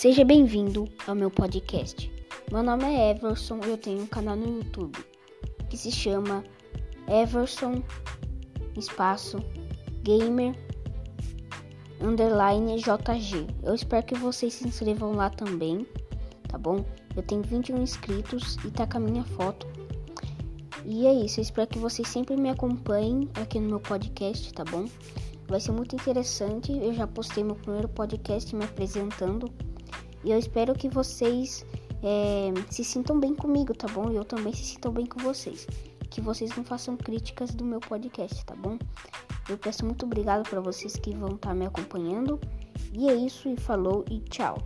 Seja bem-vindo ao meu podcast. Meu nome é Everson e eu tenho um canal no YouTube que se chama Everson Espaço Gamer Underline JG. Eu espero que vocês se inscrevam lá também, tá bom? Eu tenho 21 inscritos e tá com a minha foto. E é isso, eu espero que vocês sempre me acompanhem aqui no meu podcast, tá bom? Vai ser muito interessante. Eu já postei meu primeiro podcast me apresentando. E eu espero que vocês é, se sintam bem comigo, tá bom? E eu também se sintam bem com vocês. Que vocês não façam críticas do meu podcast, tá bom? Eu peço muito obrigado para vocês que vão estar tá me acompanhando. E é isso, e falou e tchau.